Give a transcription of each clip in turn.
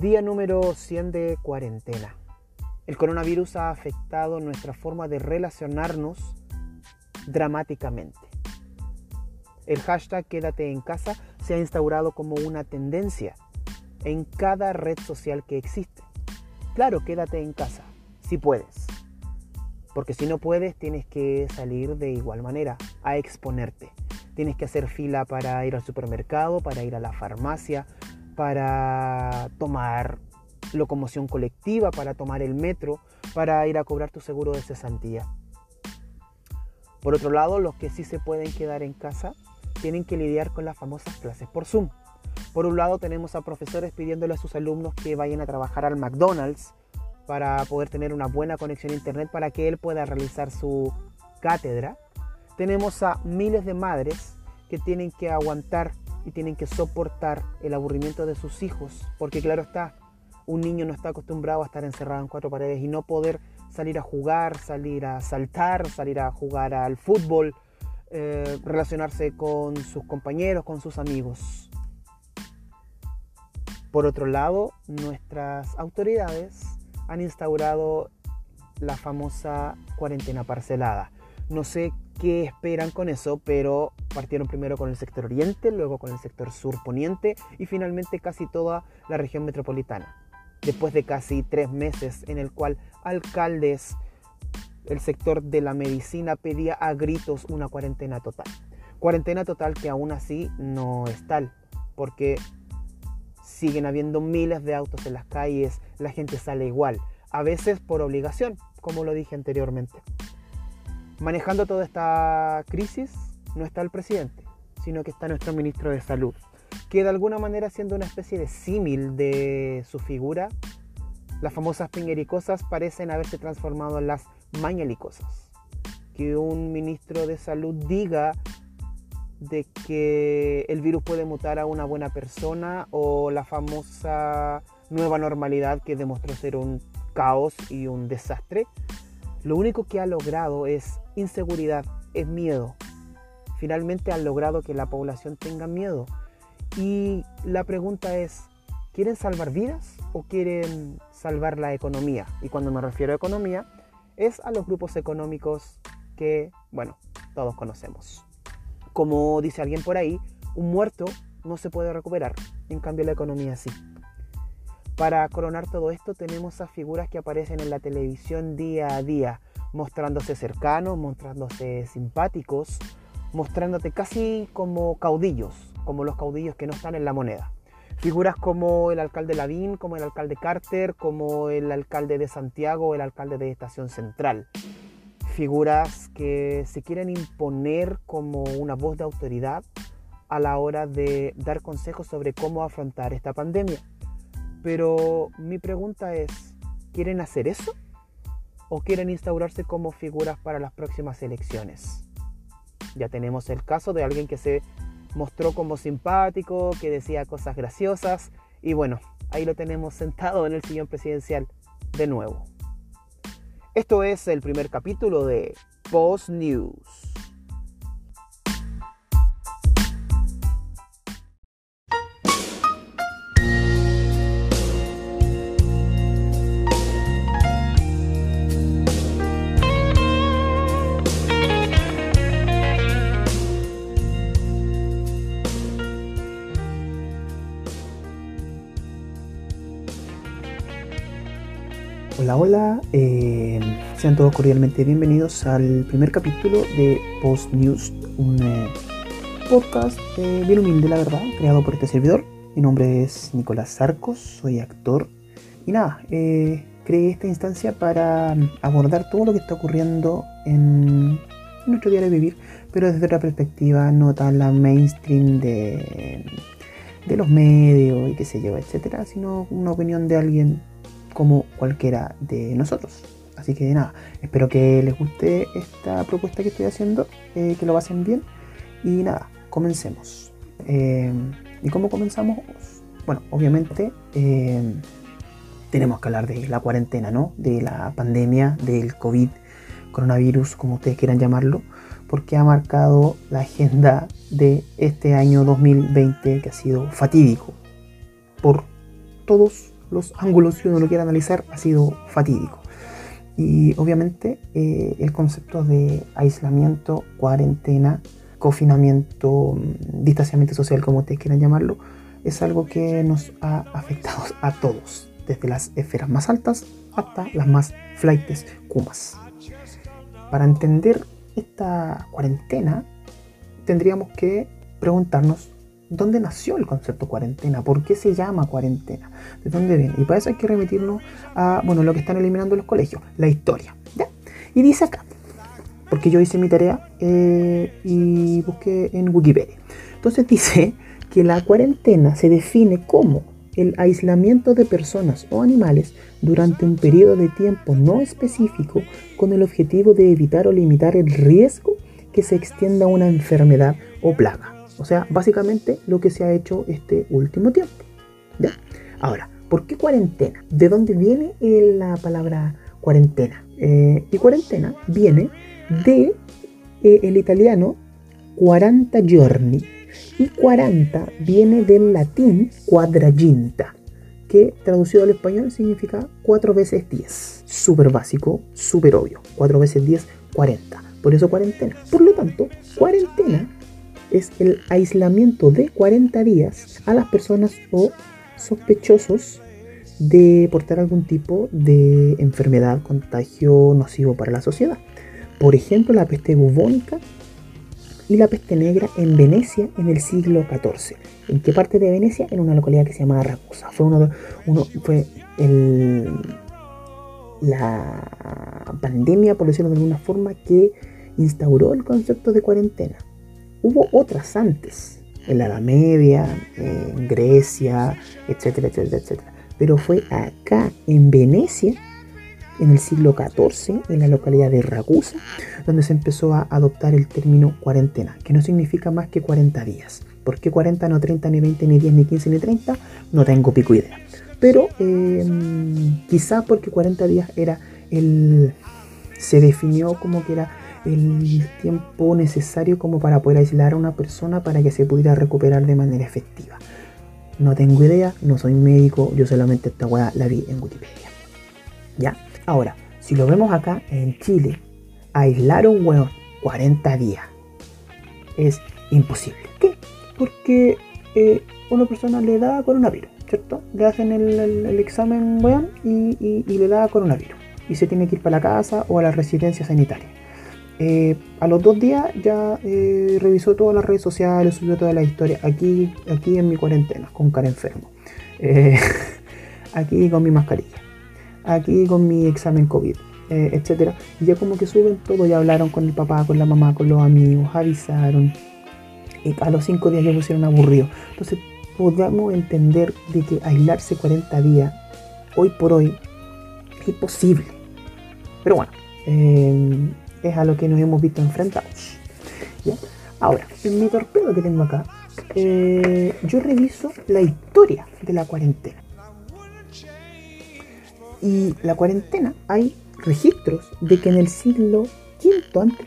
Día número 100 de cuarentena. El coronavirus ha afectado nuestra forma de relacionarnos dramáticamente. El hashtag quédate en casa se ha instaurado como una tendencia en cada red social que existe. Claro, quédate en casa, si puedes. Porque si no puedes, tienes que salir de igual manera, a exponerte. Tienes que hacer fila para ir al supermercado, para ir a la farmacia, para tomar locomoción colectiva, para tomar el metro, para ir a cobrar tu seguro de cesantía. Por otro lado, los que sí se pueden quedar en casa tienen que lidiar con las famosas clases por Zoom. Por un lado tenemos a profesores pidiéndole a sus alumnos que vayan a trabajar al McDonald's para poder tener una buena conexión a internet para que él pueda realizar su cátedra. Tenemos a miles de madres que tienen que aguantar y tienen que soportar el aburrimiento de sus hijos, porque claro está, un niño no está acostumbrado a estar encerrado en cuatro paredes y no poder salir a jugar, salir a saltar, salir a jugar al fútbol, eh, relacionarse con sus compañeros, con sus amigos. Por otro lado, nuestras autoridades han instaurado la famosa cuarentena parcelada. No sé qué esperan con eso, pero partieron primero con el sector oriente, luego con el sector sur poniente y finalmente casi toda la región metropolitana. Después de casi tres meses en el cual alcaldes, el sector de la medicina pedía a gritos una cuarentena total. Cuarentena total que aún así no es tal, porque siguen habiendo miles de autos en las calles, la gente sale igual, a veces por obligación, como lo dije anteriormente. Manejando toda esta crisis no está el presidente, sino que está nuestro ministro de Salud, que de alguna manera siendo una especie de símil de su figura, las famosas piñericosas parecen haberse transformado en las mañalicosas. Que un ministro de salud diga de que el virus puede mutar a una buena persona o la famosa nueva normalidad que demostró ser un caos y un desastre, lo único que ha logrado es inseguridad, es miedo. Finalmente han logrado que la población tenga miedo. Y la pregunta es, ¿quieren salvar vidas o quieren salvar la economía? Y cuando me refiero a economía, es a los grupos económicos que, bueno, todos conocemos. Como dice alguien por ahí, un muerto no se puede recuperar, en cambio la economía sí. Para coronar todo esto tenemos a figuras que aparecen en la televisión día a día, mostrándose cercanos, mostrándose simpáticos, mostrándote casi como caudillos, como los caudillos que no están en la moneda. Figuras como el alcalde Lavín, como el alcalde Carter, como el alcalde de Santiago el alcalde de Estación Central. Figuras que se quieren imponer como una voz de autoridad a la hora de dar consejos sobre cómo afrontar esta pandemia. Pero mi pregunta es, ¿quieren hacer eso? ¿O quieren instaurarse como figuras para las próximas elecciones? Ya tenemos el caso de alguien que se mostró como simpático, que decía cosas graciosas y bueno, ahí lo tenemos sentado en el sillón presidencial de nuevo. Esto es el primer capítulo de Post News. Hola, eh, sean todos cordialmente bienvenidos al primer capítulo de Post News, un eh, podcast eh, bien humilde, la verdad, creado por este servidor. Mi nombre es Nicolás Sarcos, soy actor. Y nada, creé esta instancia para abordar todo lo que está ocurriendo en nuestro diario de vivir, pero desde otra perspectiva, no tan la mainstream de, de los medios y qué sé yo, etcétera, sino una opinión de alguien como cualquiera de nosotros. Así que nada, espero que les guste esta propuesta que estoy haciendo, eh, que lo pasen bien. Y nada, comencemos. Eh, ¿Y cómo comenzamos? Bueno, obviamente eh, tenemos que hablar de la cuarentena, ¿no? De la pandemia, del COVID, coronavirus, como ustedes quieran llamarlo, porque ha marcado la agenda de este año 2020 que ha sido fatídico por todos los ángulos, si uno lo quiere analizar, ha sido fatídico. Y obviamente eh, el concepto de aislamiento, cuarentena, confinamiento, mm, distanciamiento social, como ustedes quieran llamarlo, es algo que nos ha afectado a todos, desde las esferas más altas hasta las más flightes kumas. Para entender esta cuarentena, tendríamos que preguntarnos dónde nació el concepto cuarentena, por qué se llama cuarentena, de dónde viene. Y para eso hay que remitirnos a bueno, lo que están eliminando los colegios, la historia. Y dice acá, porque yo hice mi tarea eh, y busqué en Wikipedia. Entonces dice que la cuarentena se define como el aislamiento de personas o animales durante un periodo de tiempo no específico con el objetivo de evitar o limitar el riesgo que se extienda una enfermedad o plaga. O sea, básicamente lo que se ha hecho este último tiempo. Ahora, ¿por qué cuarentena? ¿De dónde viene la palabra cuarentena? Eh, y cuarentena viene de eh, el italiano 40 giorni, y 40 viene del latín quadraginta, que traducido al español significa 4 veces 10. Súper básico, súper obvio. 4 veces 10, 40. Por eso cuarentena. Por lo tanto, cuarentena es el aislamiento de 40 días a las personas o sospechosos de portar algún tipo de enfermedad, contagio nocivo para la sociedad. Por ejemplo, la peste bubónica y la peste negra en Venecia en el siglo XIV. ¿En qué parte de Venecia? En una localidad que se llama Ragusa. Fue, fue la pandemia, por decirlo de alguna forma, que instauró el concepto de cuarentena. Hubo otras antes, en la Edad Media, en Grecia, etcétera, etcétera, etcétera. Pero fue acá, en Venecia, en el siglo XIV en la localidad de Ragusa, donde se empezó a adoptar el término cuarentena, que no significa más que 40 días. ¿Por qué 40, no 30, ni 20, ni 10, ni 15, ni 30? No tengo pico idea. Pero em, quizá porque 40 días era el... se definió como que era el tiempo necesario como para poder aislar a una persona para que se pudiera recuperar de manera efectiva. No tengo idea, no soy médico, yo solamente esta weá la vi en Wikipedia. ¿Ya? Ahora, si lo vemos acá en Chile, aislar un weón 40 días es imposible. ¿Qué? Porque eh, una persona le da coronavirus, ¿cierto? Le hacen el, examen weón y, le da coronavirus. Y se tiene que ir para la casa o a la residencia sanitaria. Eh, a los dos días ya eh, revisó todas las redes sociales, subió toda la historia. Aquí, aquí en mi cuarentena, con cara enfermo. aquí con mi mascarilla aquí con mi examen COVID, eh, etcétera. Y ya como que suben todo, ya hablaron con el papá, con la mamá, con los amigos, avisaron. Y a los cinco días ya pusieron aburrido. Entonces podemos entender de que aislarse 40 días, hoy por hoy, es imposible. Pero bueno, eh, es a lo que nos hemos visto enfrentados. Ahora, en mi torpedo que tengo acá, eh, yo reviso la historia de la cuarentena. Y la cuarentena, hay registros de que en el siglo V antes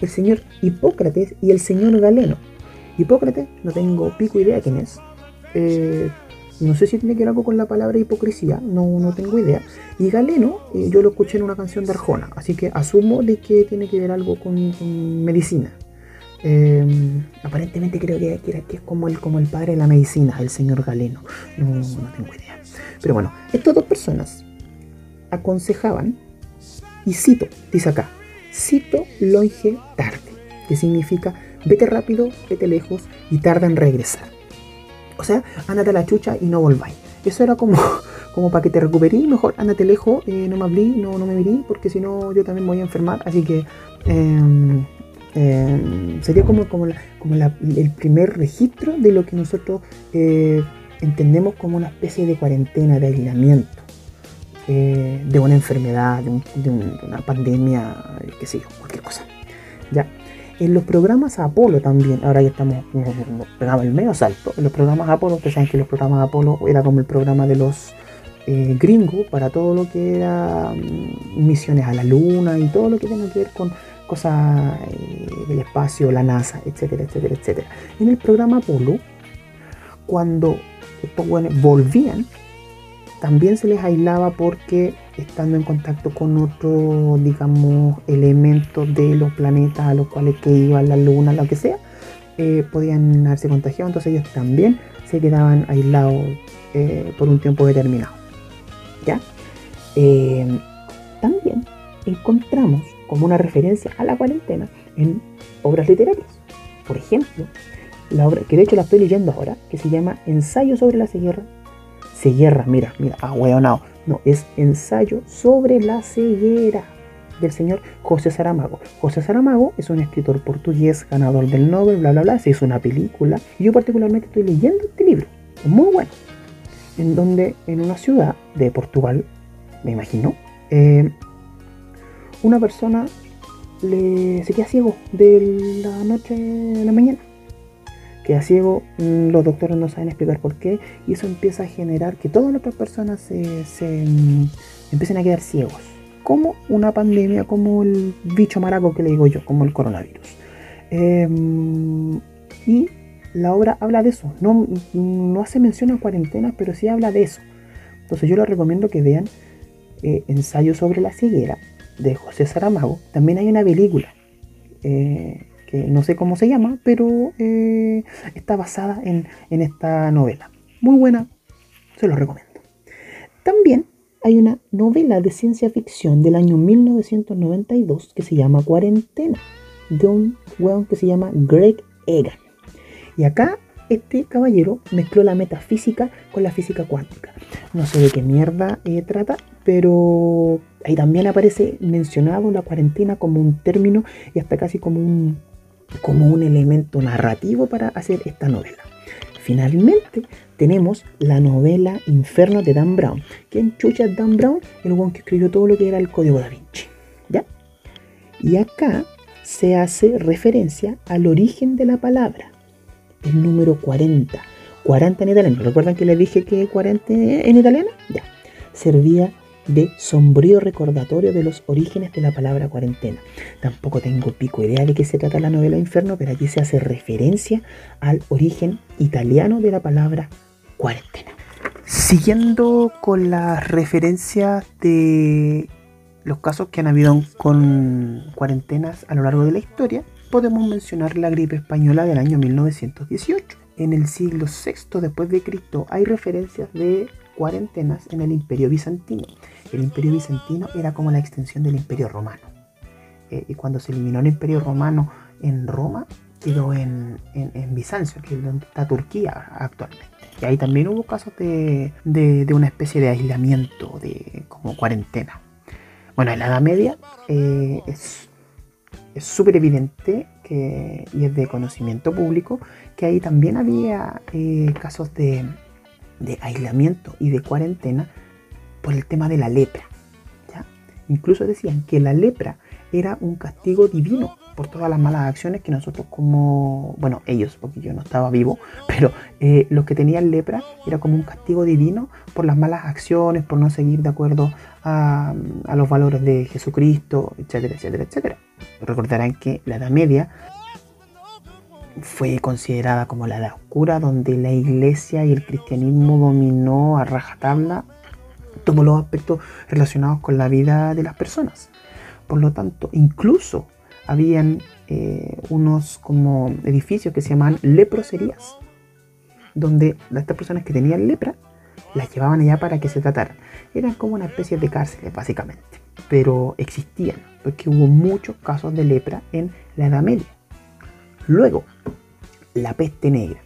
el señor Hipócrates y el señor Galeno. Hipócrates, no tengo pico idea quién es. Eh, no sé si tiene que ver algo con la palabra hipocresía, no, no tengo idea. Y Galeno, eh, yo lo escuché en una canción de Arjona, así que asumo de que tiene que ver algo con, medicina. Eh, aparentemente creo que, que, es como el, como el padre de la medicina, el señor Galeno. No, no tengo idea. Pero bueno, estas dos personas aconsejaban, y cito, dice acá, cito longe tarde, que significa vete rápido, vete lejos y tarda en regresar. O sea, ándate a la chucha y no volváis. Eso era como, como para que te recuperís, mejor ándate lejos, eh, no me hablé, no, no me mirí, porque si no yo también voy a enfermar. Así que em, em, sería como, como, como el primer registro de lo que nosotros eh, entendemos como una especie de cuarentena, de aislamiento, eh, de una enfermedad, de, una pandemia, qué sé yo, cualquier cosa. ¿ya? En los programas Apolo también, ahora ya estamos, pegamos el medio salto, en los programas Apolo, ustedes saben que los programas Apolo era como el programa de los eh, gringos para todo lo que era mm, misiones a la luna y todo lo que tenga que ver con cosas eh, del espacio, la NASA, etcétera, etcétera, etcétera. En el programa Apolo cuando estos buenos volvían, también se les aislaba porque estando en contacto con otros, digamos, elementos de los planetas a los cuales que iban la luna, lo que sea, eh, podían haberse contagiado, entonces ellos también se quedaban aislados eh, por un tiempo determinado. ¿Ya? Eh, también encontramos como una referencia a la cuarentena en obras literarias. Por ejemplo, la obra que de hecho la estoy leyendo ahora, que se llama Ensayo sobre la ceguera. Ceguera, mira, mira, ah, no, no, es Ensayo sobre la ceguera del señor José Saramago. José Saramago es un escritor portugués, ganador del Nobel, bla, bla, bla. Se hizo una película. Yo particularmente estoy leyendo este libro. Muy bueno. En donde en una ciudad de Portugal, me imagino, eh, una persona le, se queda ciego de la noche a la mañana. Queda ciego, mm, los doctores no saben explicar por qué, y eso empieza a generar que todas las otras personas se, mm, empiecen a quedar ciegos como una pandemia, como el bicho maraco que le digo yo, como el coronavirus. Em, y la obra habla de eso. No, no hace mención a cuarentenas, pero sí habla de eso. Entonces yo les recomiendo que vean eh, Ensayo sobre la ceguera de José Saramago. También hay una película eh, que no sé cómo se llama, pero eh, está basada en, en esta novela. Muy buena, se lo recomiendo. También hay una novela de ciencia ficción del año 1992 que se llama Cuarentena, de un weón que se llama Greg Egan. Y acá este caballero mezcló la metafísica con la física cuántica. No sé de qué mierda eh, trata, pero ahí también aparece mencionado la cuarentena como un término y hasta casi como un, como un elemento narrativo para hacer esta novela. Finalmente, tenemos la novela Inferno de Dan Brown. ¿Quién chucha es Dan Brown? El one que escribió todo lo que era el Código da Vinci. ¿Ya? Y acá se hace referencia al origen de la palabra, el número 40. 40 en italiano. ¿Recuerdan que les dije que 40 en italiano? Ya. Servía de sombrío recordatorio de los orígenes de la palabra cuarentena. Tampoco tengo pico idea de qué se trata la novela Inferno, pero aquí se hace referencia al origen italiano de la palabra cuarentena. Siguiendo con las referencias de los casos que han habido con cuarentenas a lo largo de la historia, podemos mencionar la gripe española del año 1918. En el siglo VI después de Cristo hay referencias de cuarentenas en el Imperio Bizantino. El Imperio Bizantino era como la extensión del Imperio Romano. Eh, y cuando se eliminó el Imperio Romano en Roma, quedó en, en Bizancio, que es donde está Turquía actualmente. Y ahí también hubo casos de, una especie de aislamiento, de como cuarentena. Bueno, en la Edad Media eh, es súper evidente que, y es de conocimiento público que ahí también había eh, casos de, aislamiento y de cuarentena por el tema de la lepra. Incluso decían que la lepra era un castigo divino por todas las malas acciones que nosotros como, bueno, ellos, porque yo no estaba vivo, pero eh, los que tenían lepra era como un castigo divino por las malas acciones, por no seguir de acuerdo a, los valores de Jesucristo, etcétera, etcétera, etcétera. Recordarán que la Edad Media fue considerada como la Edad Oscura, donde la iglesia y el cristianismo dominó a rajatabla todos los aspectos relacionados con la vida de las personas. Por lo tanto, incluso habían eh, unos como edificios que se llamaban leproserías, donde estas personas que tenían lepra las llevaban allá para que se trataran. Eran como una especie de cárceles, básicamente, pero existían, porque hubo muchos casos de lepra en la Edad Media. Luego, la peste negra,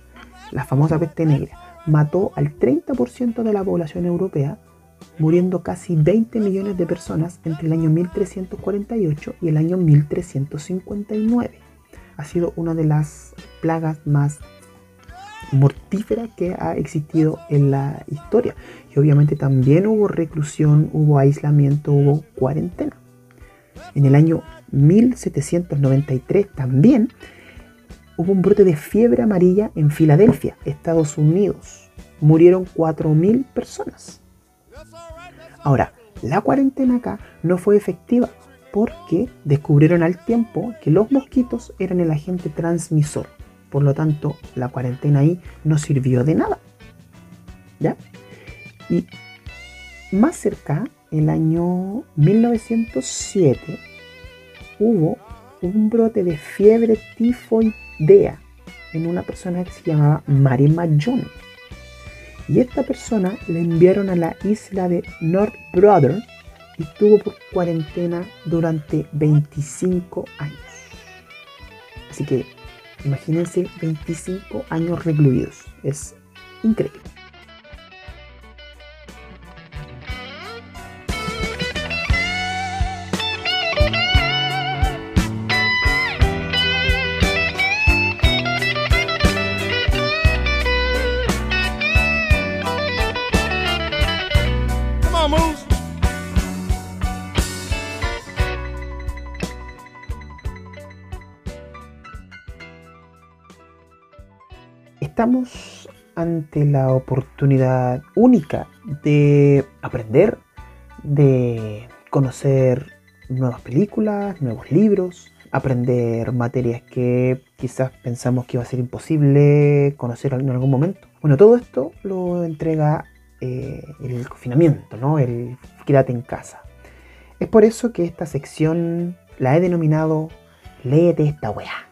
la famosa peste negra, mató al 30% de la población europea muriendo casi 20 millones de personas entre el año 1348 y el año 1359. Ha sido una de las plagas más mortíferas que ha existido en la historia. Y obviamente también hubo reclusión, hubo aislamiento, hubo cuarentena. En el año 1793 también hubo un brote de fiebre amarilla en Filadelfia, Estados Unidos. Murieron 4.000 personas. Ahora, la cuarentena acá no fue efectiva porque descubrieron al tiempo que los mosquitos eran el agente transmisor. Por lo tanto, la cuarentena ahí no sirvió de nada. ¿Ya? Y más cerca, el año 1907, hubo un brote de fiebre tifoidea en una persona que se llamaba Mary John. Y esta persona le enviaron a la isla de North Brother y estuvo por cuarentena durante 25 años. Así que imagínense 25 años recluidos. Es increíble. La oportunidad única de aprender, de conocer nuevas películas, nuevos libros, aprender materias que quizás pensamos que iba a ser imposible conocer en algún momento. Bueno, todo esto lo entrega eh, el confinamiento, ¿no? El quédate en casa. Es por eso que esta sección la he denominado Léete esta weá.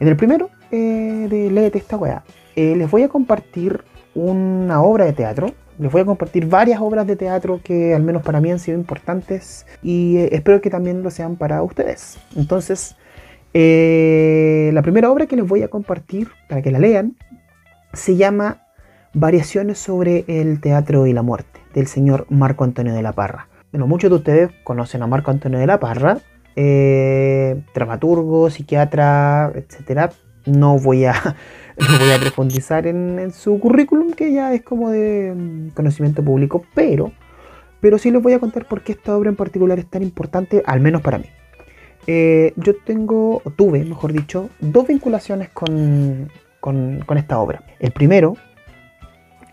En el primero eh, de Léete esta weá, eh, les voy a compartir una obra de teatro. Les voy a compartir varias obras de teatro que al menos para mí han sido importantes y eh, espero que también lo sean para ustedes. Entonces, la primera obra que les voy a compartir para que la lean se llama Variaciones sobre el teatro y la muerte del señor Marco Antonio de la Parra. Bueno, muchos de ustedes conocen a Marco Antonio de la Parra, dramaturgo, psiquiatra, etcétera, no voy a, voy a profundizar en, su currículum, que ya es como de mm, conocimiento público, pero, pero sí les voy a contar por qué esta obra en particular es tan importante, al menos para mí. Eh, yo tengo, o tuve, mejor dicho, dos vinculaciones con, con, con esta obra. El primero,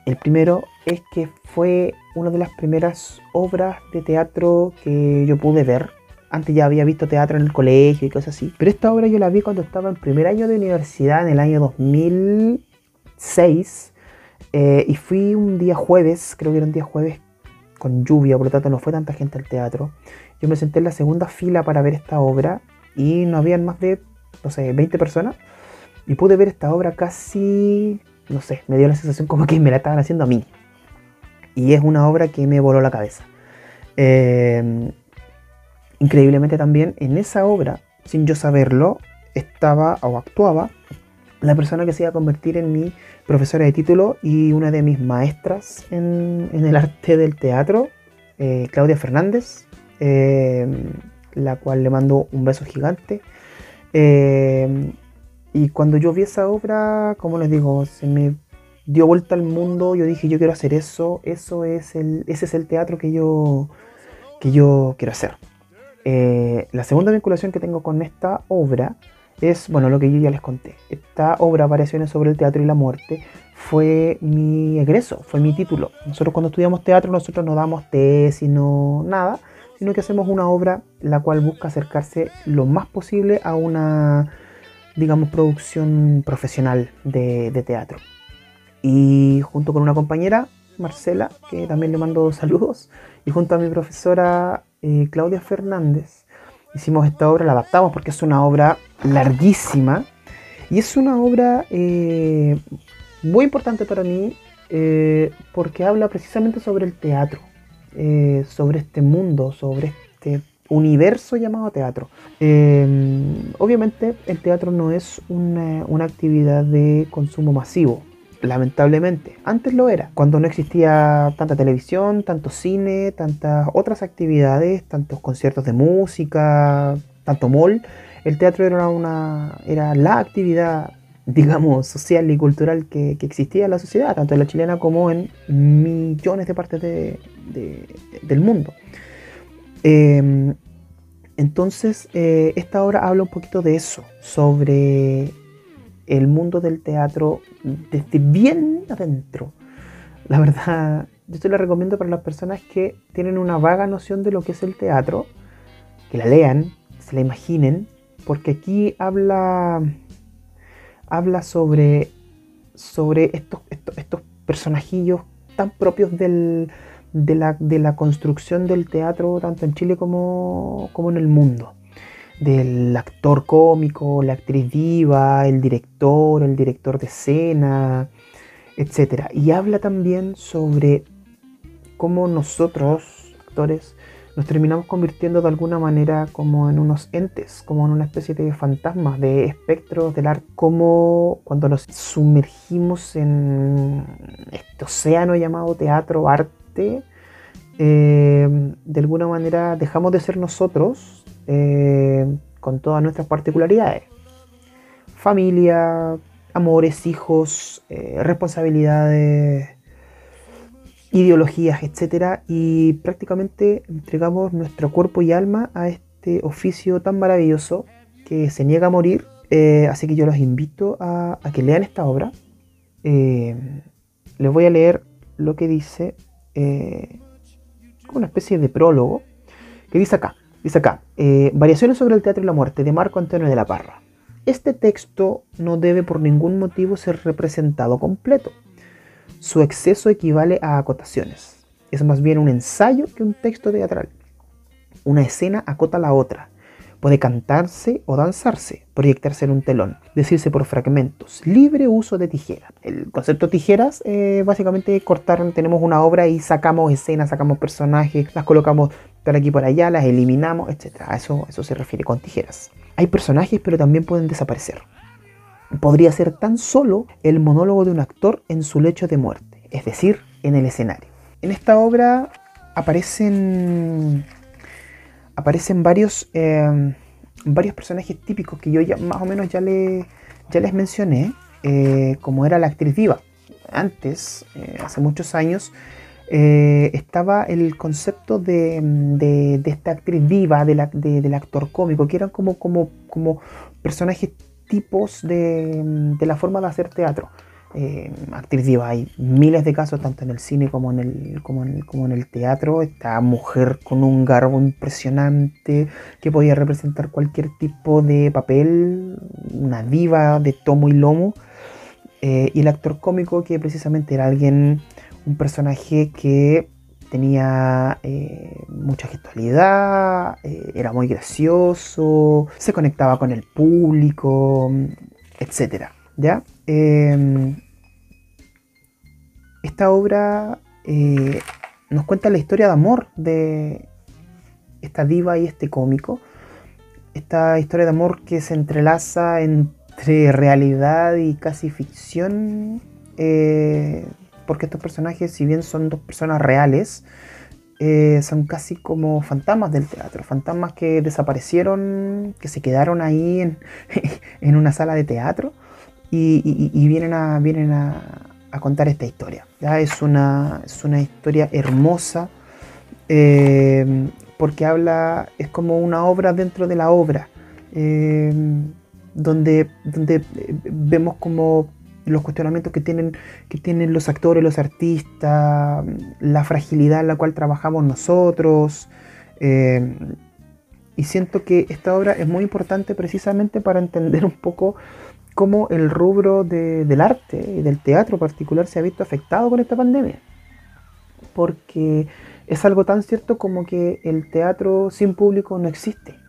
el primero es que fue una de las primeras obras de teatro que yo pude ver antes ya había visto teatro en el colegio y cosas así. Pero esta obra yo la vi cuando estaba en primer año de universidad, en el año 2006. Eh, y fui un día jueves, creo que era un día jueves con lluvia, por lo tanto no fue tanta gente al teatro. Yo me senté en la segunda fila para ver esta obra y no habían más de, no sé, 20 personas. Y pude ver esta obra casi, no sé, me dio la sensación como que me la estaban haciendo a mí. Y es una obra que me voló la cabeza. Eh, Increíblemente también en esa obra, sin yo saberlo, estaba o actuaba la persona que se iba a convertir en mi profesora de título y una de mis maestras en, el arte del teatro, eh, Claudia Fernández, eh, la cual le mando un beso gigante. Eh, y cuando yo vi esa obra, como les digo, se me dio vuelta al mundo, yo dije, yo quiero hacer eso, eso es el, ese es el teatro que yo, que yo quiero hacer. Eh, la segunda vinculación que tengo con esta obra es, bueno, lo que yo ya les conté. Esta obra, Variaciones sobre el Teatro y la Muerte, fue mi egreso, fue mi título. Nosotros cuando estudiamos teatro, nosotros no damos tesis, no nada, sino que hacemos una obra la cual busca acercarse lo más posible a una, digamos, producción profesional de, teatro. Y junto con una compañera, Marcela, que también le mando saludos, y junto a mi profesora eh, Claudia Fernández, hicimos esta obra, la adaptamos porque es una obra larguísima y es una obra eh, muy importante para mí eh, porque habla precisamente sobre el teatro, sobre este mundo, sobre este universo llamado teatro. obviamente el teatro no es una actividad de consumo masivo, lamentablemente. Antes lo era, cuando no existía tanta televisión, tanto cine, tantas otras actividades, tantos conciertos de música, tanto mall. El teatro era, una, era la actividad, digamos, social y cultural que, existía en la sociedad, tanto en la chilena como en millones de partes del mundo. Em, entonces, eh, esta obra habla un poquito de eso, sobre el mundo del teatro desde bien adentro. La verdad, yo se la recomiendo para las personas que tienen una vaga noción de lo que es el teatro, que la lean, se la imaginen, porque aquí habla, habla sobre, sobre estos, estos, personajillos tan propios del, de, la, de, la, construcción del teatro, tanto en Chile como, como en el mundo. Del actor cómico, la actriz diva, el director, el director de escena, etc. Y habla también sobre cómo nosotros, actores, nos terminamos convirtiendo de alguna manera como en unos entes, como en una especie de fantasmas, de espectros del arte, como cuando nos sumergimos en este océano llamado teatro, arte, eh, de alguna manera dejamos de ser nosotros eh, con todas nuestras particularidades. Familia, amores, hijos, eh, responsabilidades, ideologías, etcétera, y prácticamente entregamos nuestro cuerpo y alma a este oficio tan maravilloso que se niega a morir. Eh, así que yo los invito a, que lean esta obra. Les voy a leer lo que dice, una especie de prólogo, que dice acá, dice acá, Variaciones sobre el teatro y la muerte de Marco Antonio de la Parra. Este texto no debe por ningún motivo ser representado completo su exceso equivale a acotaciones. Es más bien un ensayo que un texto teatral. Una escena acota la otra. Puede cantarse o danzarse, proyectarse en un telón, decirse por fragmentos, libre uso de tijera. El concepto tijeras, eh, básicamente cortar, tenemos una obra y sacamos escenas, sacamos personajes, las colocamos por aquí por allá, las eliminamos, etc. A eso, eso se refiere con tijeras. Hay personajes, pero también pueden desaparecer podría ser tan solo el monólogo de un actor en su lecho de muerte, es decir, en el escenario. En esta obra aparecen, aparecen varios, em, varios personajes típicos que yo ya más o menos ya, ya les mencioné, eh, como era la actriz diva. Antes, eh, hace muchos años, eh, estaba el concepto de, esta actriz diva, del actor cómico, que eran como, como, como personajes tipos de, la forma de hacer teatro. Eh, actriz diva, hay miles de casos, tanto en el cine como en el, como en, el teatro. Esta mujer con un garbo impresionante que podía representar cualquier tipo de papel, una diva de tomo y lomo. Eh, y el actor cómico que precisamente era alguien, un personaje que tenía eh, mucha gestualidad, eh, era muy gracioso, se conectaba con el público, etc. ¿ya? Em, esta obra eh, nos cuenta la historia de amor de esta diva y este cómico. Esta historia de amor que se entrelaza entre realidad y casi ficción porque estos personajes, si bien son dos personas reales, eh, son casi como fantasmas del teatro, fantasmas que desaparecieron, que se quedaron ahí en, una sala de teatro y, vienen, a, vienen a, contar esta historia. ¿ya? Es, una, es una historia hermosa eh, porque habla, es como una obra dentro de la obra, eh, donde, donde vemos como los cuestionamientos que tienen, que tienen los actores, los artistas, la fragilidad en la cual trabajamos nosotros. Eh, y siento que esta obra es muy importante precisamente para entender un poco cómo el rubro del arte y del teatro particular se ha visto afectado con esta pandemia. Porque es algo tan cierto como que el teatro sin público no existe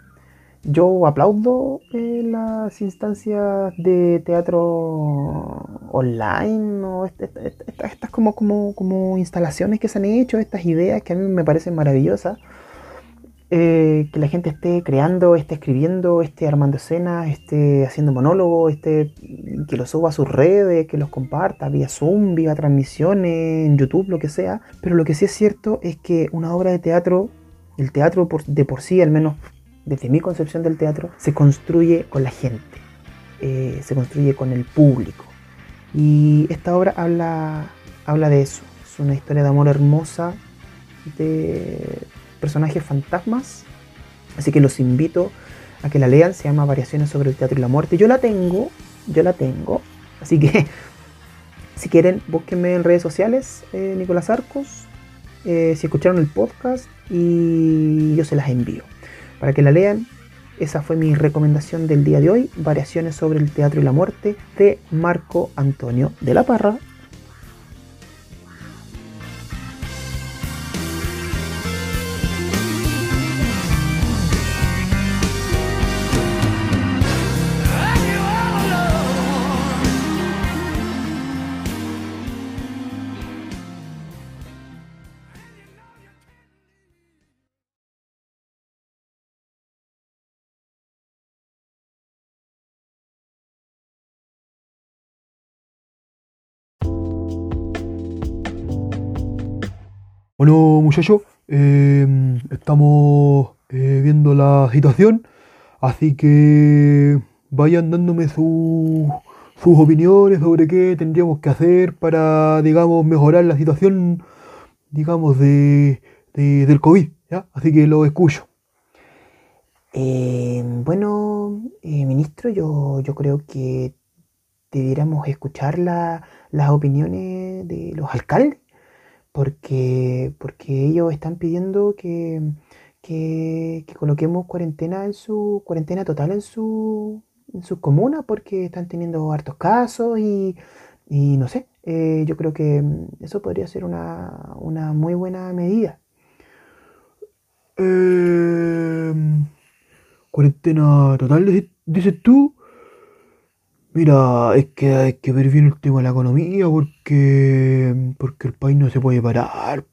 yo aplaudo eh, las instancias de teatro online o estas como, como, como, instalaciones que se han hecho, estas ideas que a mí me parecen maravillosas. Eh, que la gente esté creando, esté escribiendo, esté armando escenas, esté haciendo monólogos, esté, que lo suba a sus redes, que los comparta vía Zoom, vía transmisiones, en YouTube, lo que sea. Pero lo que sí es cierto es que una obra de teatro, el teatro de por sí, al menos desde mi concepción del teatro, se construye con la gente, eh, se construye con el público. Y esta obra habla, habla de eso. Es una historia de amor hermosa, de personajes fantasmas. Así que los invito a que la lean. Se llama Variaciones sobre el teatro y la muerte. Yo la tengo, yo la tengo. Así que si quieren, búsquenme en redes sociales, eh, Nicolás Arcos. Eh, si escucharon el podcast y yo se las envío para que la lean esa fue mi recomendación del día de hoy, Variaciones sobre el teatro y la muerte de Marco Antonio de la Parra. Bueno, muchachos, em, estamos eh, viendo la situación, así que vayan dándome sus opiniones sobre qué tendríamos que hacer para, digamos, mejorar la situación, digamos, de, del COVID, ¿ya? Así que lo escucho. Eh, bueno, eh, ministro, yo, yo creo que debiéramos escuchar las opiniones de los alcaldes porque, porque ellos están pidiendo que, que, coloquemos cuarentena en su cuarentena total en su, en su comuna porque están teniendo hartos casos y, y no sé, eh, yo creo que eso podría ser una, una muy buena medida. Em, cuarentena total, dices tú. Mira, es que hay que ver bien el tema de la economía porque, porque el país no se puede parar.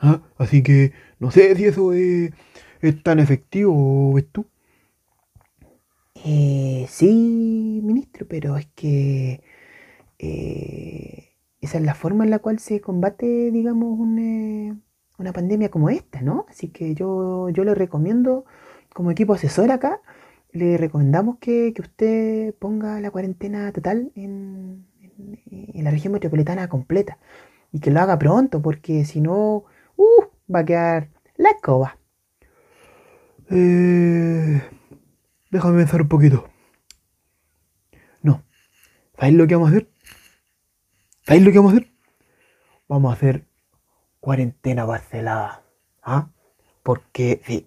¿ah? Así que no sé si eso es, tan efectivo, ¿ves tú? Eh, sí, ministro, pero es que eh, esa es la forma en la cual se combate, digamos, una, pandemia como esta, ¿no? Así que yo, yo le recomiendo, como equipo asesor acá, le recomendamos que, usted ponga la cuarentena total en, la región metropolitana completa y que lo haga pronto, porque si no, uh, va a quedar la escoba. Eh, déjame pensar un poquito. No. ¿Sabéis lo que vamos a hacer? ¿Sabéis lo que vamos a hacer? Vamos a hacer cuarentena parcelada. ¿Ah? Porque, sí,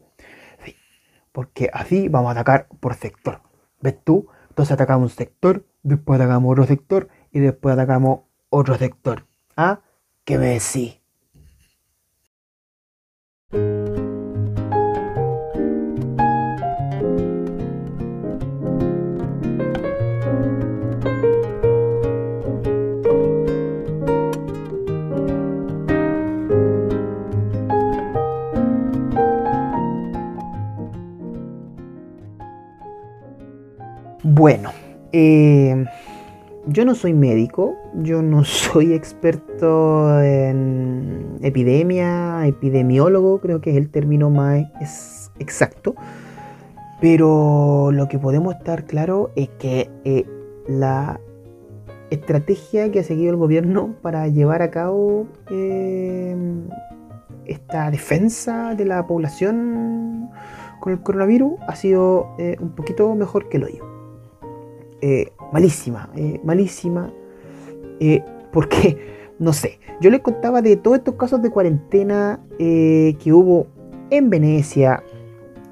porque así vamos a atacar por sector. ¿Ves tú? Entonces atacamos un sector, después atacamos otro sector y después atacamos otro sector. ¿Ah? ¿Qué me decís? Eh, yo no soy médico, yo no soy experto en epidemia, epidemiólogo, creo que es el término más exacto, pero lo que podemos estar claro es que eh, la estrategia que ha seguido el gobierno para llevar a cabo eh, esta defensa de la población con el coronavirus ha sido un poquito mejor que lo yo. Eh, malísima, eh, malísima, eh, porque, no sé, yo les contaba de todos estos casos de cuarentena que hubo en Venecia,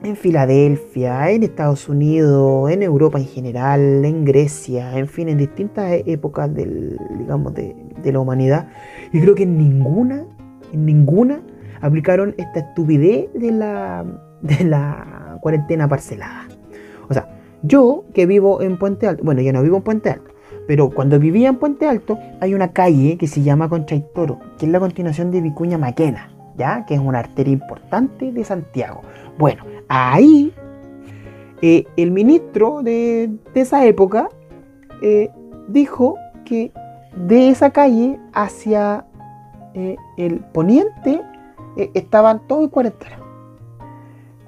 en Filadelfia, en Estados Unidos, en Europa en general, en Grecia, en fin, en distintas épocas del, digamos, de, de la humanidad. Y creo que en ninguna, en ninguna aplicaron esta estupidez de la, de la cuarentena parcelada. O sea, yo que vivo en Puente Alto, bueno, ya no vivo en Puente Alto, pero cuando vivía en Puente Alto hay una calle que se llama Toro, que es la continuación de Vicuña Maquena, ¿ya? Que es una arteria importante de Santiago. Bueno, ahí eh, el ministro de, esa época eh, dijo que de esa calle hacia eh, el poniente estaban todos en cuarentena.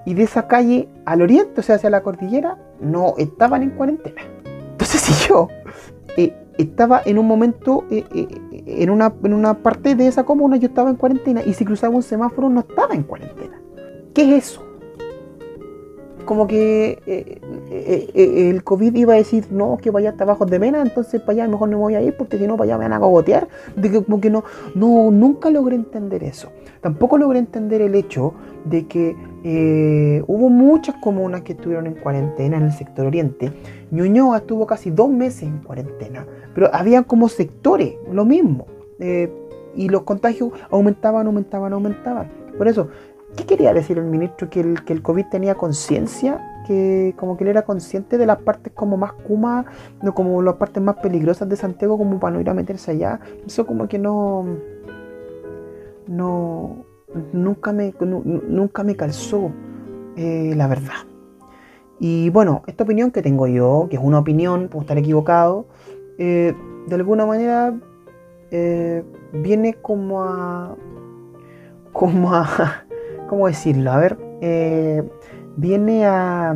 Y de esa calle al oriente, o sea, hacia la cordillera, no estaban en cuarentena. Entonces, si yo eh, estaba en un momento, eh, eh, en, una, en una parte de esa comuna, yo estaba en cuarentena, y si cruzaba un semáforo, no estaba en cuarentena. ¿Qué es eso? Como que eh, eh, eh, el COVID iba a decir, no, que vaya hasta abajo de Mena, entonces para allá mejor no me voy a ir porque si no para allá me van a cogotear. De que, como que no, no, nunca logré entender eso. Tampoco logré entender el hecho de que hubo muchas comunas que estuvieron en cuarentena en el sector oriente. Ñuñoa estuvo casi dos meses en cuarentena, pero había como sectores, lo mismo. y los contagios aumentaban, aumentaban, aumentaban. Por eso, ¿Qué quería decir el ministro? ¿Que el, que el COVID tenía conciencia? Que como que él era consciente de las partes como más kuma, no, como las partes más peligrosas de Santiago, como para no ir a meterse allá. Eso como que no. No. Nunca me, nunca me calzó eh, la verdad. Y bueno, esta opinión que tengo yo, que es una opinión, puedo estar equivocado, eh, de alguna manera eh, viene como a. como a ¿cómo decirlo? A ver, eh, viene a,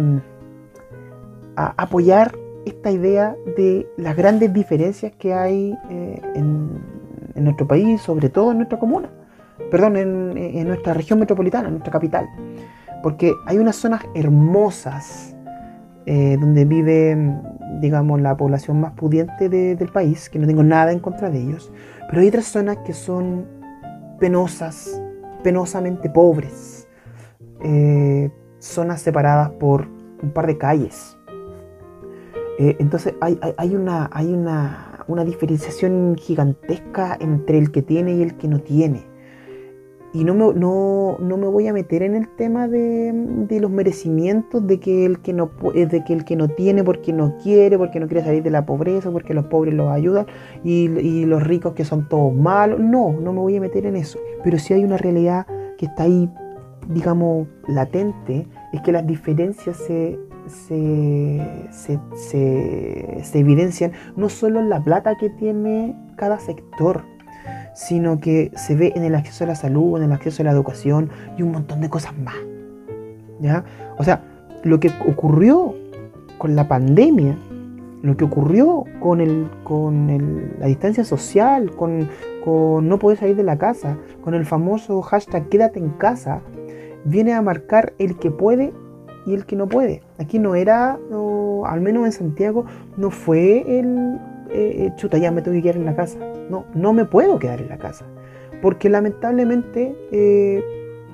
apoyar esta idea de las grandes diferencias que hay eh, en, nuestro país, sobre todo en nuestra comuna, perdón, en, nuestra región metropolitana, en nuestra capital. Porque hay unas zonas hermosas eh, donde vive, digamos, la población más pudiente del país, que no tengo nada en contra de ellos, pero hay otras zonas que son penosas, penosamente pobres, eh, zonas separadas por un par de calles. Eh, entonces hay, una, hay una, una, diferenciación gigantesca entre el que tiene y el que no tiene. Y no me, no, me voy a meter en el tema de, los merecimientos de que, el que no, eh, de que el que no tiene porque no quiere, porque no quiere salir de la pobreza, porque los pobres los ayudan y, y los ricos que son todos malos. No, no me voy a meter en eso pero si hay una realidad que está ahí, digamos, latente, es que las diferencias se, evidencian no solo en la plata que tiene cada sector, sino que se ve en el acceso a la salud, en el acceso a la educación y un montón de cosas más. ¿ya? O sea, lo que ocurrió con la pandemia, lo que ocurrió con, el, con la distancia social, con, no poder salir de la casa, con el famoso hashtag quédate en casa, viene a marcar el que puede y el que no puede. Aquí no era, al menos en Santiago, no fue el eh, eh, chuta, ya me tengo que quedar en la casa. No, no me puedo quedar en la casa. Porque lamentablemente, eh,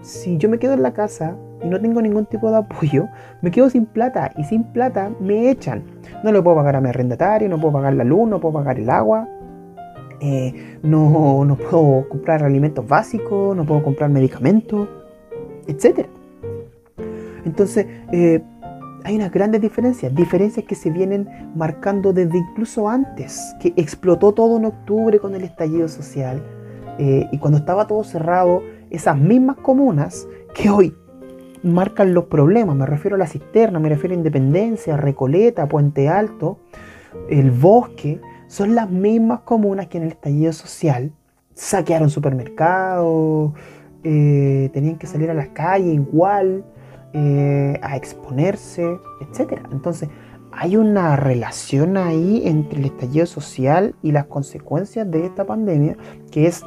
si yo me quedo en la casa y no tengo ningún tipo de apoyo, me quedo sin plata y sin plata me echan. No le puedo pagar a mi arrendatario, no puedo pagar la luz, no puedo pagar el agua, no, no, puedo comprar alimentos básicos, no puedo comprar medicamentos, etc. Entonces, eh, hay unas grandes diferencias, diferencias que se vienen marcando desde incluso antes, que explotó todo en octubre con el estallido social, eh, y cuando estaba todo cerrado, esas mismas comunas que hoy marcan los problemas, me refiero a la cisterna, me refiero a Independencia, Recoleta, Puente Alto, el bosque, son las mismas comunas que en el estallido social saquearon supermercados, eh, tenían que salir a las calles igual, eh, a exponerse, etc. Entonces, hay una relación ahí entre el estallido social y las consecuencias de esta pandemia que es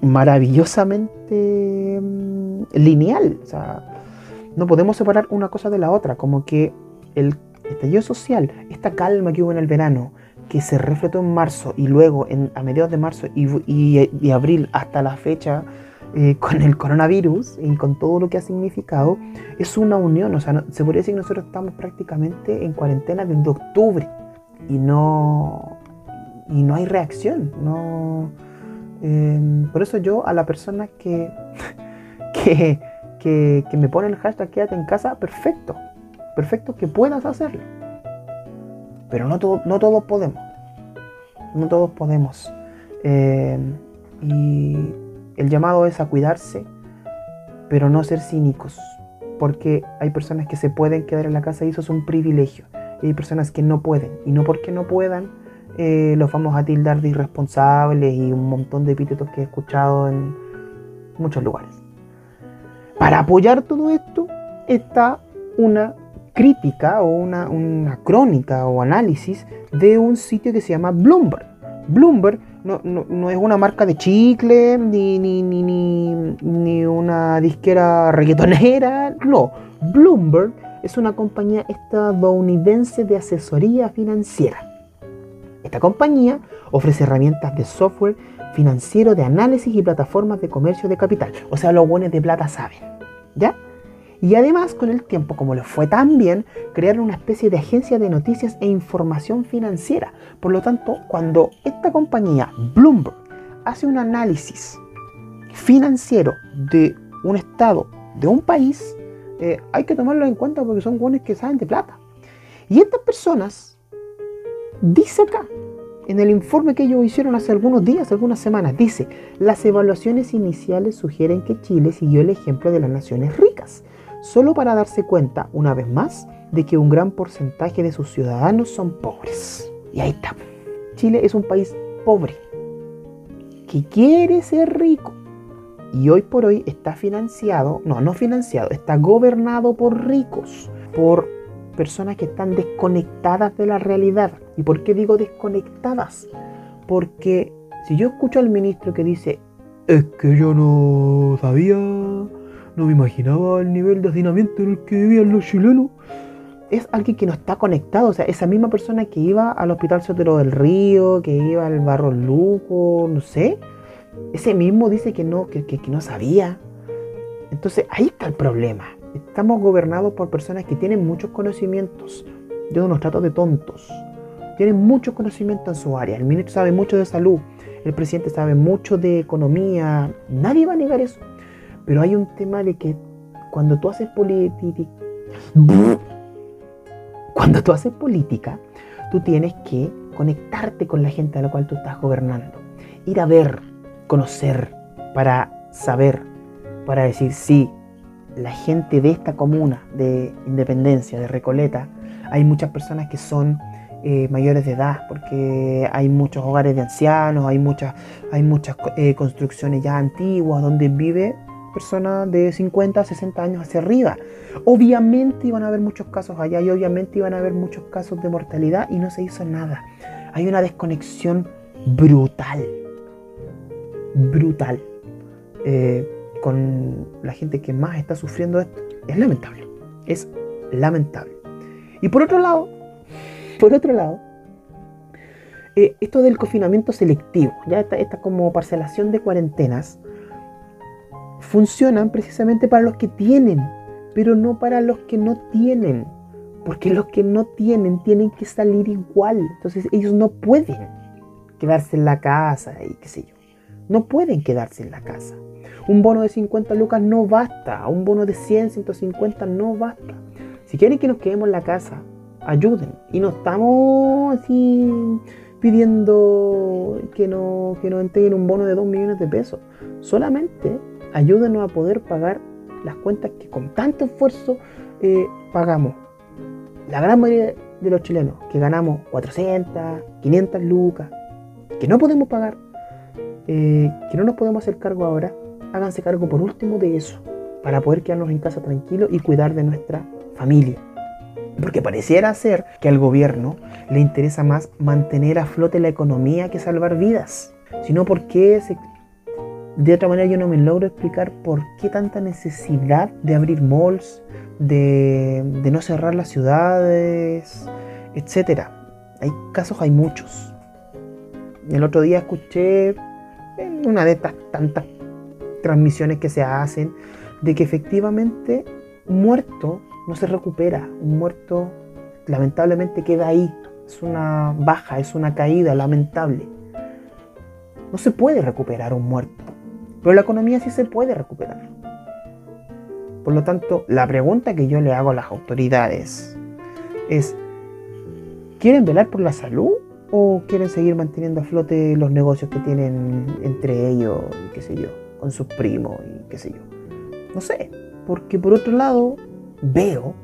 maravillosamente mm, lineal. O sea, no podemos separar una cosa de la otra, como que el estallido social, esta calma que hubo en el verano, que se reflejó en marzo y luego a mediados de marzo y, abril hasta la fecha eh, con el coronavirus y con todo lo que ha significado, es una unión. O sea, se podría decir que nosotros estamos prácticamente en cuarentena desde octubre y no, y no hay reacción. No, em, por eso yo a la persona que, que, que, me pone el hashtag quédate en casa, perfecto. Perfecto que puedas hacerlo pero no, no todos podemos. No todos podemos. Eh, y el llamado es a cuidarse, pero no ser cínicos. Porque hay personas que se pueden quedar en la casa y eso es un privilegio. Hay personas que no pueden. Y no porque no puedan, eh, los vamos a tildar de irresponsables y un montón de epítetos que he escuchado en muchos lugares. Para apoyar todo esto está una crítica o una, crónica o análisis de un sitio que se llama Bloomberg. Bloomberg no, no, es una marca de chicle, ni, ni, ni, ni, ni una disquera reggaetonera. No, Bloomberg es una compañía estadounidense de asesoría financiera. Esta compañía ofrece herramientas de software financiero de análisis y plataformas de comercio de capital. O sea, los buenos de plata saben. ¿Ya? Y además, con el tiempo, como les fue tan bien, crearon una especie de agencia de noticias e información financiera. Por lo tanto, cuando esta compañía, Bloomberg, hace un análisis financiero de un estado, de un país, eh, hay que tomarlo en cuenta porque son buenos que saben de plata. Y estas personas, dice acá, en el informe que ellos hicieron hace algunos días, algunas semanas, dice, las evaluaciones iniciales sugieren que Chile siguió el ejemplo de las naciones ricas solo para darse cuenta, una vez más, de que un gran porcentaje de sus ciudadanos son pobres. Y ahí está. Chile es un país pobre, que quiere ser rico. Y hoy por hoy está financiado, no, no financiado, está gobernado por ricos, por personas que están desconectadas de la realidad. ¿Y por qué digo desconectadas? Porque si yo escucho al ministro que dice, es que yo no sabía no me imaginaba el nivel de hacinamiento en el que vivían los chilenos. Es alguien que no está conectado, o sea, esa misma persona que iba al Hospital Sotero del Río, que iba al Barro Luco, no sé, ese mismo dice que no, que, que no sabía. Entonces ahí está el problema. Estamos gobernados por personas que tienen muchos conocimientos. Yo no los trato de tontos. Tienen mucho conocimiento en su área. El ministro sabe mucho de salud. El presidente sabe mucho de economía. Nadie va a negar eso. Pero hay un tema de que cuando tú haces política, cuando tú haces política, tú tienes que conectarte con la gente a la cual tú estás gobernando. Ir a ver, conocer, para saber, para decir, sí, la gente de esta comuna de Independencia, de Recoleta, hay muchas personas que son eh, mayores de edad, porque hay muchos hogares de ancianos, hay muchas, hay muchas eh, construcciones ya antiguas donde vive personas de 50, 60 años hacia arriba. Obviamente iban a haber muchos casos allá y obviamente iban a haber muchos casos de mortalidad y no se hizo nada. Hay una desconexión brutal, brutal, eh, con la gente que más está sufriendo esto. Es lamentable, es lamentable. Y por otro lado, por otro lado, eh, esto del confinamiento selectivo, ya esta, esta como parcelación de cuarentenas, funcionan precisamente para los que tienen, pero no para los que no tienen. Porque los que no tienen tienen que salir igual. Entonces ellos no pueden quedarse en la casa y qué sé yo. No pueden quedarse en la casa. Un bono de 50 lucas no basta. Un bono de 100, 150 no basta. Si quieren que nos quedemos en la casa, ayuden. Y no estamos así pidiendo que, no, que nos entreguen un bono de 2 millones de pesos. Solamente ayúdenos a poder pagar las cuentas que con tanto esfuerzo eh, pagamos. La gran mayoría de los chilenos que ganamos 400, 500 lucas, que no podemos pagar, eh, que no nos podemos hacer cargo ahora, háganse cargo por último de eso, para poder quedarnos en casa tranquilos y cuidar de nuestra familia. Porque pareciera ser que al gobierno le interesa más mantener a flote la economía que salvar vidas. Sino porque se de otra manera yo no me logro explicar por qué tanta necesidad de abrir malls, de, no cerrar las ciudades, etc. Hay casos, hay muchos. El otro día escuché en una de estas tantas transmisiones que se hacen de que efectivamente un muerto no se recupera, un muerto lamentablemente queda ahí, es una baja, es una caída lamentable. No se puede recuperar un muerto. Pero la economía sí se puede recuperar. Por lo tanto, la pregunta que yo le hago a las autoridades es, ¿quieren velar por la salud o quieren seguir manteniendo a flote los negocios que tienen entre ellos y qué sé yo, con sus primos y qué sé yo? No sé, porque por otro lado veo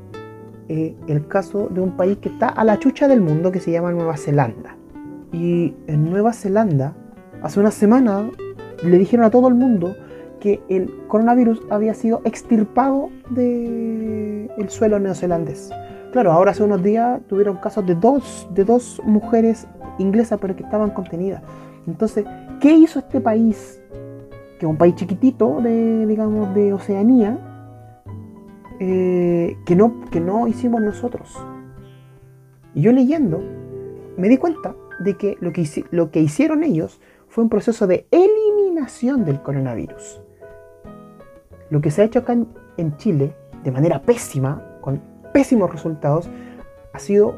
eh, el caso de un país que está a la chucha del mundo que se llama Nueva Zelanda. Y en Nueva Zelanda, hace una semana le dijeron a todo el mundo que el coronavirus había sido extirpado del el suelo neozelandés. Claro, ahora hace unos días tuvieron casos de dos, de dos mujeres inglesas, pero que estaban contenidas. Entonces, ¿qué hizo este país? Que es un país chiquitito de, digamos, de Oceanía, eh, que, no, que no hicimos nosotros. Y yo leyendo, me di cuenta de que lo que, lo que hicieron ellos fue un proceso de eliminación del coronavirus. Lo que se ha hecho acá en Chile, de manera pésima, con pésimos resultados, ha sido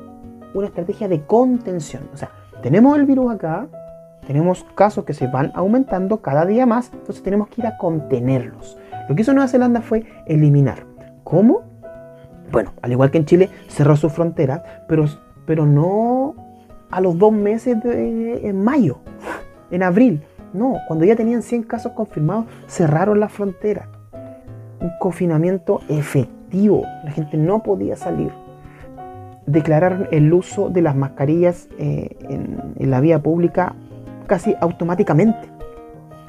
una estrategia de contención. O sea, tenemos el virus acá, tenemos casos que se van aumentando cada día más, entonces tenemos que ir a contenerlos. Lo que hizo Nueva Zelanda fue eliminar. ¿Cómo? Bueno, al igual que en Chile, cerró sus fronteras, pero, pero no a los dos meses de en mayo, en abril. No, cuando ya tenían 100 casos confirmados, cerraron las fronteras. Un confinamiento efectivo. La gente no podía salir declararon el uso de las mascarillas eh, en, la vía pública casi automáticamente.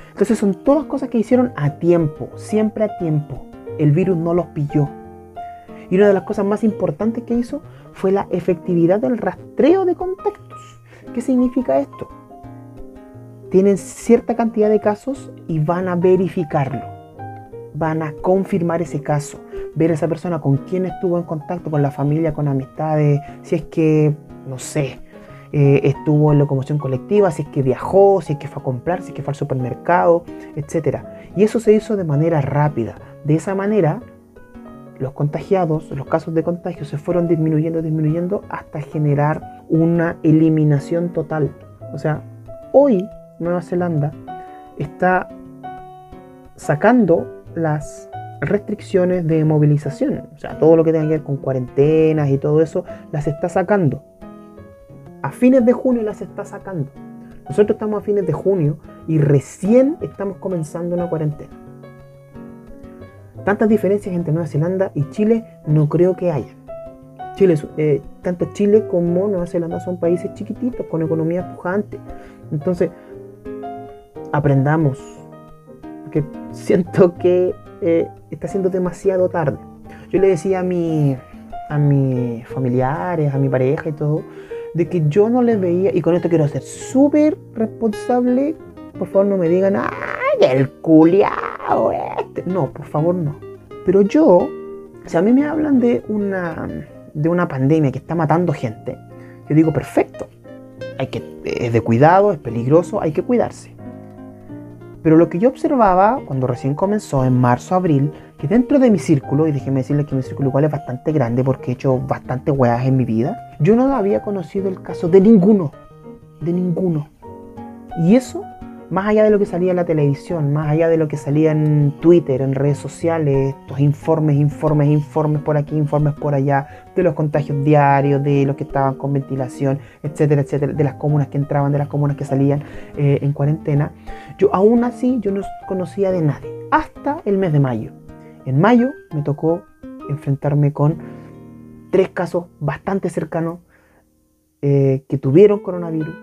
Entonces son todas cosas que hicieron a tiempo, siempre a tiempo. El virus no los pilló. Y una de las cosas más importantes que hizo fue la efectividad del rastreo de contactos. ¿Qué significa esto? Tienen cierta cantidad de casos y van a verificarlo. Van a confirmar ese caso ver a esa persona con quién estuvo en contacto, con la familia, con amistades, si es que, no sé, eh, estuvo en locomoción colectiva, si es que viajó, si es que fue a comprar, si es que fue al supermercado, etc. Y eso se hizo de manera rápida. De esa manera, los contagiados, los casos de contagio se fueron disminuyendo, disminuyendo hasta generar una eliminación total. O sea, hoy Nueva Zelanda está sacando las restricciones de movilización. O sea, todo lo que tenga que ver con cuarentenas y todo eso, las está sacando. A fines de junio las está sacando. Nosotros estamos a fines de junio y recién estamos comenzando una cuarentena. Tantas diferencias entre Nueva Zelanda y Chile no creo que haya. Chile, eh, tanto Chile como Nueva Zelanda son países chiquititos con economía pujante. Entonces, aprendamos. Porque siento que eh, está siendo demasiado tarde. Yo le decía a, mi, a mis familiares, a mi pareja y todo, de que yo no les veía, y con esto quiero ser súper responsable, por favor no me digan, ¡ay, el culiao este! No, por favor no. Pero yo, si a mí me hablan de una, de una pandemia que está matando gente, yo digo, perfecto, hay que, es de cuidado, es peligroso, hay que cuidarse. Pero lo que yo observaba cuando recién comenzó, en marzo, abril, que dentro de mi círculo, y déjeme decirle que mi círculo igual es bastante grande porque he hecho bastante weas en mi vida, yo no había conocido el caso de ninguno. De ninguno. Y eso más allá de lo que salía en la televisión, más allá de lo que salía en Twitter, en redes sociales, estos informes, informes, informes por aquí, informes por allá, de los contagios diarios, de los que estaban con ventilación, etcétera, etcétera, de las comunas que entraban, de las comunas que salían eh, en cuarentena, yo aún así yo no conocía de nadie, hasta el mes de mayo. En mayo me tocó enfrentarme con tres casos bastante cercanos eh, que tuvieron coronavirus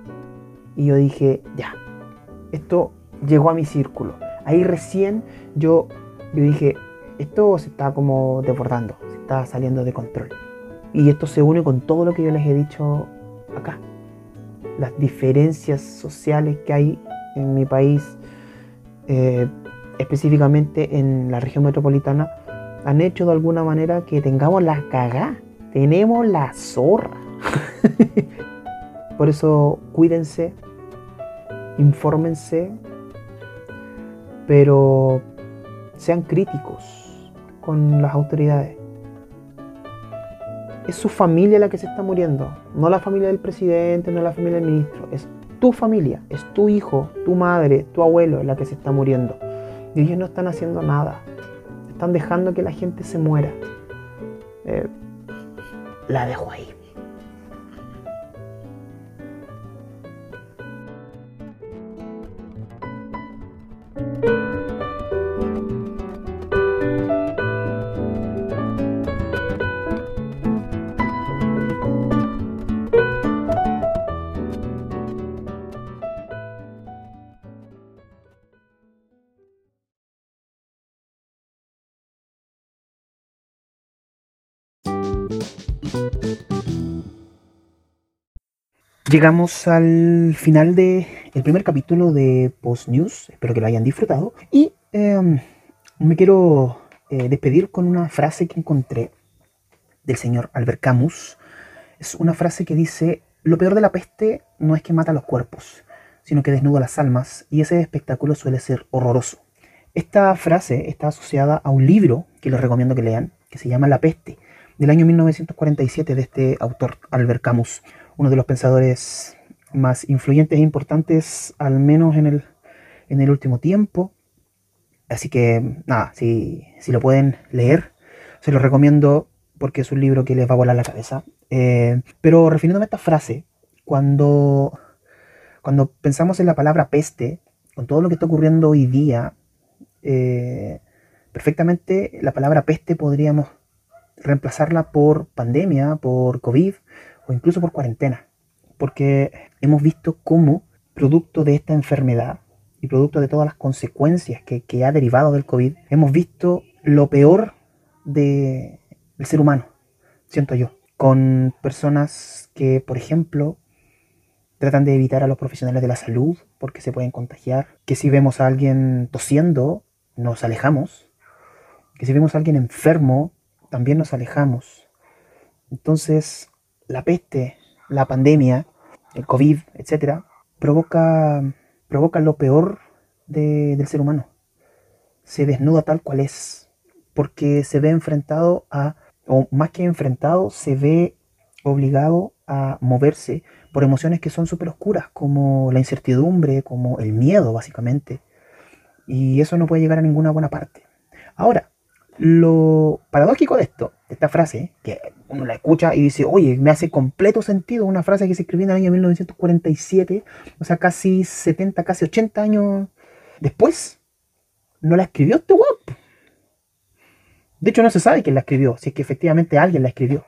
y yo dije, ya, esto llegó a mi círculo. Ahí recién yo, yo dije, esto se está como desbordando, se está saliendo de control. Y esto se une con todo lo que yo les he dicho acá. Las diferencias sociales que hay en mi país, eh, específicamente en la región metropolitana, han hecho de alguna manera que tengamos la cagá. Tenemos la zorra. Por eso cuídense, infórmense, pero sean críticos con las autoridades. Es su familia la que se está muriendo, no la familia del presidente, no la familia del ministro, es tu familia, es tu hijo, tu madre, tu abuelo la que se está muriendo. Y ellos no están haciendo nada, están dejando que la gente se muera. Eh, la dejo ahí. Llegamos al final del el primer capítulo de Post News. Espero que lo hayan disfrutado. Y em, me quiero eh, despedir con una frase que encontré del señor Albert Camus. Es una frase que dice, lo peor de la peste no es que mata los cuerpos, sino que desnuda las almas y ese espectáculo suele ser horroroso. Esta frase está asociada a un libro que les recomiendo que lean, que se llama La peste, del año 1947 de este autor, Albert Camus, uno de los pensadores más influyentes e importantes, al menos en el, en el último tiempo. Así que, nada, si, si lo pueden leer, se lo recomiendo porque es un libro que les va a volar la cabeza. Eh, pero refiriéndome a esta frase, cuando, cuando pensamos en la palabra peste, con todo lo que está ocurriendo hoy día, eh, perfectamente la palabra peste podríamos reemplazarla por pandemia, por COVID o incluso por cuarentena. Porque hemos visto cómo, producto de esta enfermedad y producto de todas las consecuencias que, ha derivado del COVID, hemos visto lo peor de, del ser humano, siento yo. Con personas que, por ejemplo, tratan de evitar a los profesionales de la salud porque se pueden contagiar. Que si vemos a alguien tosiendo, nos alejamos. Que si vemos a alguien enfermo, también nos alejamos. Entonces, la peste, la pandemia, el COVID, etcétera, provoca, provoca lo peor del ser humano. Se desnuda tal cual es, porque se ve enfrentado a, o más que enfrentado, se ve obligado a moverse por emociones que son súper oscuras, como la incertidumbre, como el miedo, básicamente. Y eso no puede llegar a ninguna buena parte. Ahora, lo paradójico de esto, de esta frase, que uno la escucha y dice, oye, me hace completo sentido una frase que se escribió en el año 1947, o sea, casi 70, casi 80 años después, no la escribió este web. De hecho, no se sabe quién la escribió, si es que efectivamente alguien la escribió.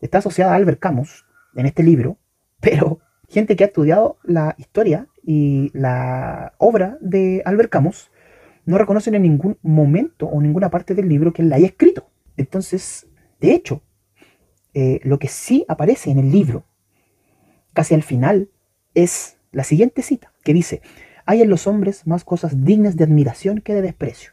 Está asociada a Albert Camus en este libro, pero gente que ha estudiado la historia y la obra de Albert Camus no reconocen en ningún momento o ninguna parte del libro que él la haya escrito. Entonces, de hecho, eh, lo que sí aparece en el libro, casi al final, es la siguiente cita, que dice, hay en los hombres más cosas dignas de admiración que de desprecio.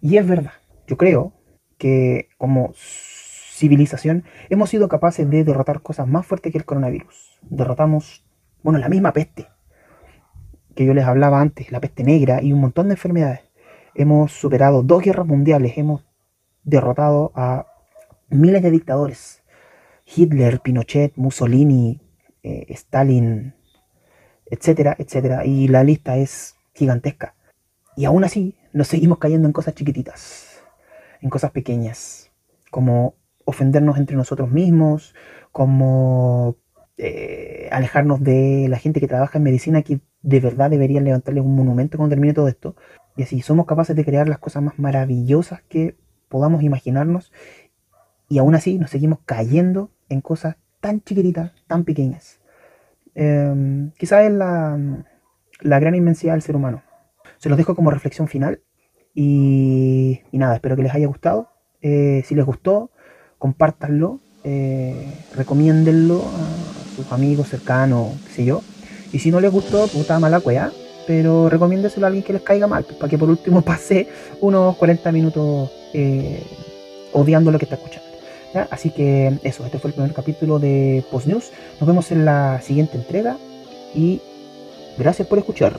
Y es verdad, yo creo que como civilización hemos sido capaces de derrotar cosas más fuertes que el coronavirus. Derrotamos, bueno, la misma peste que yo les hablaba antes, la peste negra y un montón de enfermedades hemos superado dos guerras mundiales, hemos derrotado a miles de dictadores. Hitler, Pinochet, Mussolini, eh, Stalin, etcétera, etcétera. Y la lista es gigantesca. Y aún así nos seguimos cayendo en cosas chiquititas, en cosas pequeñas, como ofendernos entre nosotros mismos, como eh, alejarnos de la gente que trabaja en medicina que de verdad deberían levantarles un monumento cuando termine todo esto. Y así somos capaces de crear las cosas más maravillosas que podamos imaginarnos. Y aún así nos seguimos cayendo en cosas tan chiquititas, tan pequeñas. Em, quizás es la, gran inmensidad del ser humano. Se los dejo como reflexión final. Y, nada, espero que les haya gustado. Eh, si les gustó, compártanlo, eh, recomiéndenlo a sus amigos cercanos, qué sé yo. Y si no les gustó, puta mala cueva pero recomiéndeselo a alguien que les caiga mal, pues, para que por último pase unos 40 minutos eh, odiando lo que está escuchando. Así que eso, este fue el primer capítulo de Post News. Nos vemos en la siguiente entrega y gracias por escuchar.